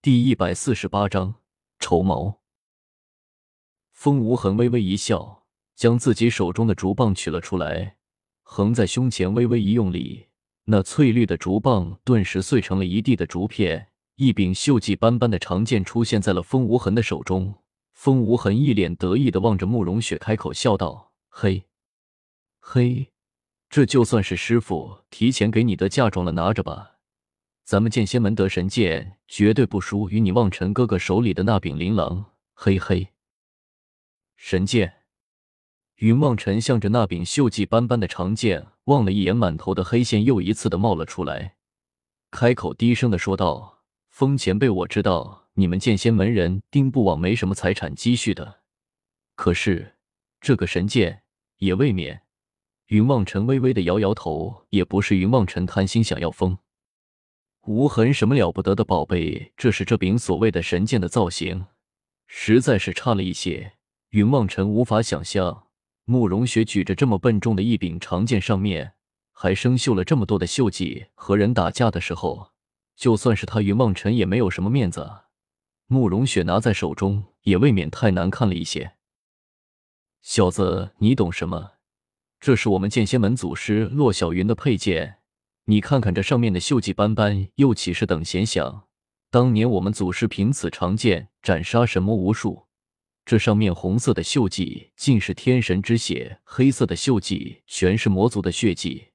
第一百四十八章筹谋。风无痕微微一笑，将自己手中的竹棒取了出来，横在胸前，微微一用力，那翠绿的竹棒顿时碎成了一地的竹片。一柄锈迹斑斑的长剑出现在了风无痕的手中。风无痕一脸得意的望着慕容雪，开口笑道：“嘿，嘿，这就算是师傅提前给你的嫁妆了，拿着吧。”咱们剑仙门得神剑，绝对不输于你望尘哥哥手里的那柄琳琅。嘿嘿，神剑！云望尘向着那柄锈迹斑斑的长剑望了一眼，满头的黑线又一次的冒了出来，开口低声的说道：“风前辈，我知道你们剑仙门人丁不枉没什么财产积蓄的，可是这个神剑也未免。”云望尘微微的摇摇头，也不是云望尘贪心想要风。无痕什么了不得的宝贝？这是这柄所谓的神剑的造型，实在是差了一些。云望尘无法想象，慕容雪举着这么笨重的一柄长剑，上面还生锈了这么多的锈迹。和人打架的时候，就算是他云望尘也没有什么面子。慕容雪拿在手中，也未免太难看了一些。小子，你懂什么？这是我们剑仙门祖师骆小云的佩剑。你看看这上面的锈迹斑斑，又岂是等闲想？当年我们祖师凭此长剑斩杀神魔无数，这上面红色的锈迹尽是天神之血，黑色的锈迹全是魔族的血迹。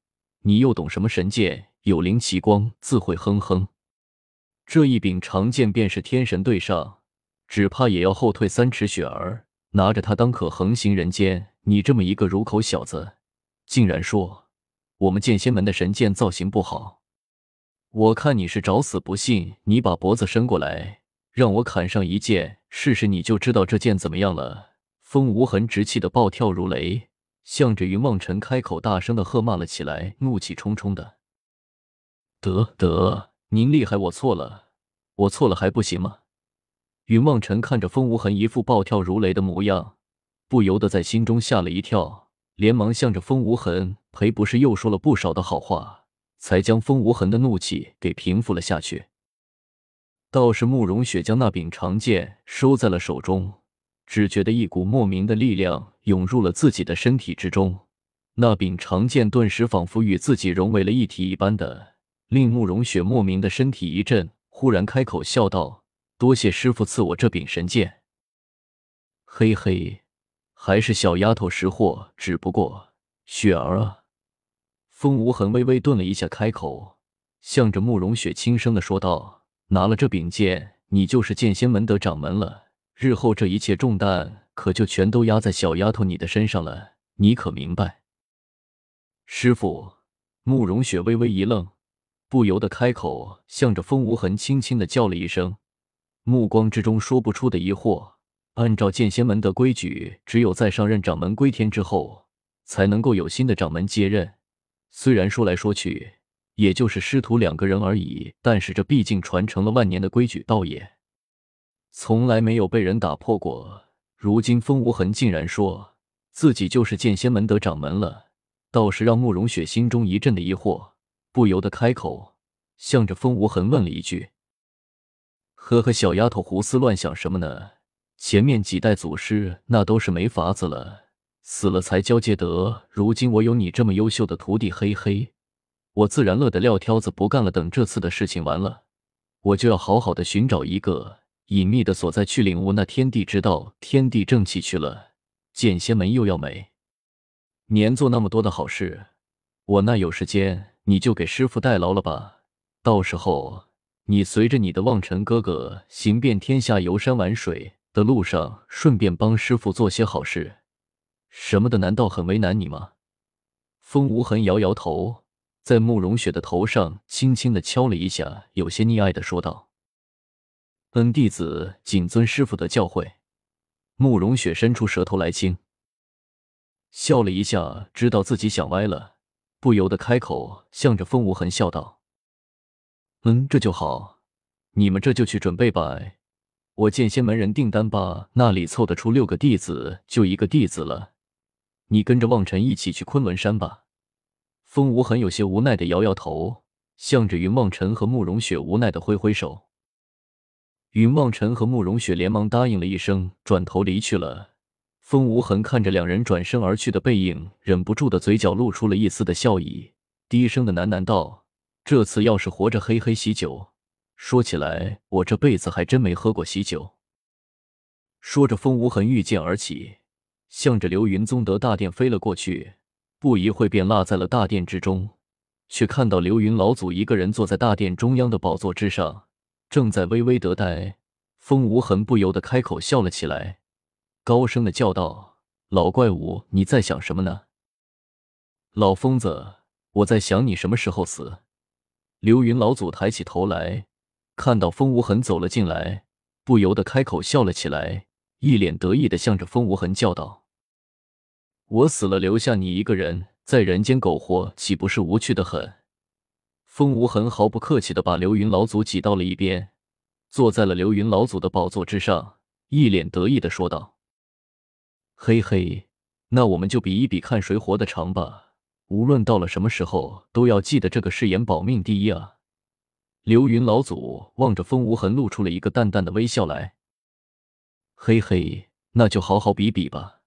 你又懂什么神剑？有灵奇光，自会哼哼。这一柄长剑便是天神对上，只怕也要后退三尺雪儿。拿着它当可横行人间？你这么一个乳口小子，竟然说！我们剑仙门的神剑造型不好，我看你是找死不信。你把脖子伸过来，让我砍上一剑试试，你就知道这剑怎么样了。风无痕直气的暴跳如雷，向着云望尘开口大声的喝骂了起来，怒气冲冲的。得得，您厉害，我错了，我错了还不行吗？云望尘看着风无痕一副暴跳如雷的模样，不由得在心中吓了一跳。连忙向着风无痕赔不是又说了不少的好话，才将风无痕的怒气给平复了下去。倒是慕容雪将那柄长剑收在了手中，只觉得一股莫名的力量涌入了自己的身体之中，那柄长剑顿时仿佛与自己融为了一体一般的，令慕容雪莫名的身体一震，忽然开口笑道：“多谢师傅赐我这柄神剑。”嘿嘿。还是小丫头识货，只不过雪儿啊，风无痕微微顿了一下，开口，向着慕容雪轻声的说道：“拿了这柄剑，你就是剑仙门的掌门了。日后这一切重担，可就全都压在小丫头你的身上了。你可明白？”师傅，慕容雪微微一愣，不由得开口，向着风无痕轻轻的叫了一声，目光之中说不出的疑惑。按照剑仙门的规矩，只有在上任掌门归天之后，才能够有新的掌门接任。虽然说来说去，也就是师徒两个人而已，但是这毕竟传承了万年的规矩，倒也从来没有被人打破过。如今风无痕竟然说自己就是剑仙门的掌门了，倒是让慕容雪心中一阵的疑惑，不由得开口，向着风无痕问了一句：“呵呵，小丫头胡思乱想什么呢？”前面几代祖师那都是没法子了，死了才交接得。如今我有你这么优秀的徒弟，嘿嘿，我自然乐得撂挑子不干了。等这次的事情完了，我就要好好的寻找一个隐秘的所在，去领悟那天地之道、天地正气去了。剑仙门又要没年做那么多的好事，我那有时间，你就给师傅代劳了吧。到时候你随着你的望尘哥哥行遍天下，游山玩水。的路上，顺便帮师傅做些好事，什么的，难道很为难你吗？风无痕摇摇头，在慕容雪的头上轻轻的敲了一下，有些溺爱的说道：“本弟子谨遵师傅的教诲。”慕容雪伸出舌头来亲，笑了一下，知道自己想歪了，不由得开口，向着风无痕笑道：“嗯，这就好，你们这就去准备吧。”我剑仙门人订单吧，那里凑得出六个弟子就一个弟子了。你跟着望尘一起去昆仑山吧。风无痕有些无奈的摇摇头，向着云望尘和慕容雪无奈的挥挥手。云望尘和慕容雪连忙答应了一声，转头离去了。风无痕看着两人转身而去的背影，忍不住的嘴角露出了一丝的笑意，低声的喃喃道：“这次要是活着，嘿嘿喜酒。说起来，我这辈子还真没喝过喜酒。”说着，风无痕御剑而起，向着流云宗德大殿飞了过去。不一会，便落在了大殿之中，却看到流云老祖一个人坐在大殿中央的宝座之上。正在微微得待，风无痕不由得开口笑了起来，高声的叫道：“老怪物，你在想什么呢？”老疯子，我在想你什么时候死。流云老祖抬起头来，看到风无痕走了进来，不由得开口笑了起来，一脸得意的向着风无痕叫道：“我死了，留下你一个人在人间苟活，岂不是无趣的很？”风无痕毫不客气的把流云老祖挤到了一边，坐在了流云老祖的宝座之上，一脸得意的说道：“嘿嘿，那我们就比一比，看谁活得长吧。无论到了什么时候，都要记得这个誓言，保命第一啊！”流云老祖望着风无痕，露出了一个淡淡的微笑来。嘿嘿，那就好好比比吧。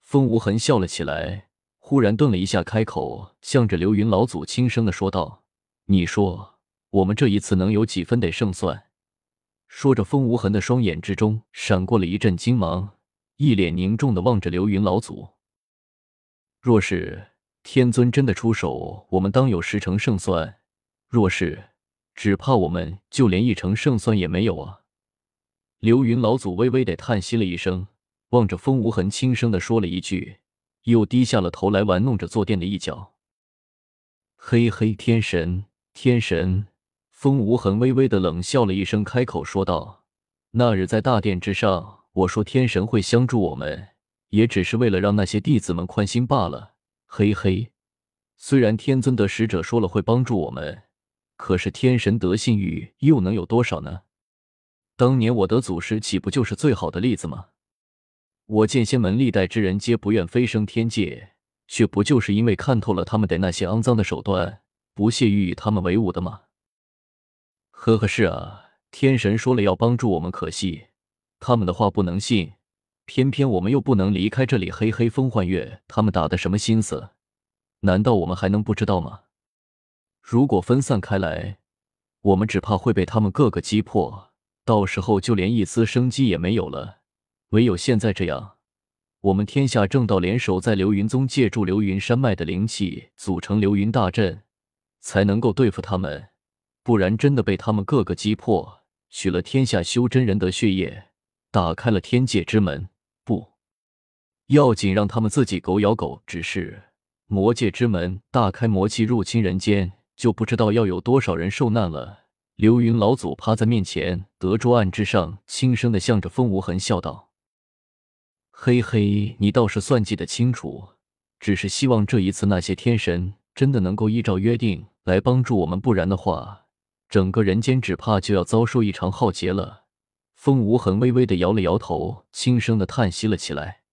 风无痕笑了起来，忽然顿了一下，开口，向着流云老祖轻声的说道。你说我们这一次能有几分得胜算？说着，风无痕的双眼之中闪过了一阵金芒，一脸凝重的望着流云老祖。若是天尊真的出手，我们当有十成胜算；若是，只怕我们就连一成胜算也没有啊！流云老祖微微的叹息了一声，望着风无痕，轻声的说了一句，又低下了头来玩弄着坐垫的一角。嘿嘿，天神。天神风无痕微微的冷笑了一声，开口说道：“那日在大殿之上，我说天神会相助我们，也只是为了让那些弟子们宽心罢了。嘿嘿，虽然天尊的使者说了会帮助我们，可是天神得信誉又能有多少呢？当年我得祖师，岂不就是最好的例子吗？我见仙门历代之人皆不愿飞升天界，却不就是因为看透了他们的那些肮脏的手段？”不屑于与他们为伍的吗？呵呵，是啊，天神说了要帮助我们，可惜他们的话不能信，偏偏我们又不能离开这里。嘿嘿，风幻月他们打的什么心思？难道我们还能不知道吗？如果分散开来，我们只怕会被他们各个击破，到时候就连一丝生机也没有了。唯有现在这样，我们天下正道联手，在流云宗借助流云山脉的灵气，组成流云大阵。才能够对付他们，不然真的被他们个个击破，取了天下修真人的血液，打开了天界之门，不要紧，让他们自己狗咬狗。只是魔界之门大开，魔气入侵人间，就不知道要有多少人受难了。流云老祖趴在面前德桌案之上，轻声的向着风无痕笑道：“嘿嘿，你倒是算计的清楚，只是希望这一次那些天神真的能够依照约定。”来帮助我们，不然的话，整个人间只怕就要遭受一场浩劫了。风无痕微微的摇了摇头，轻声的叹息了起来。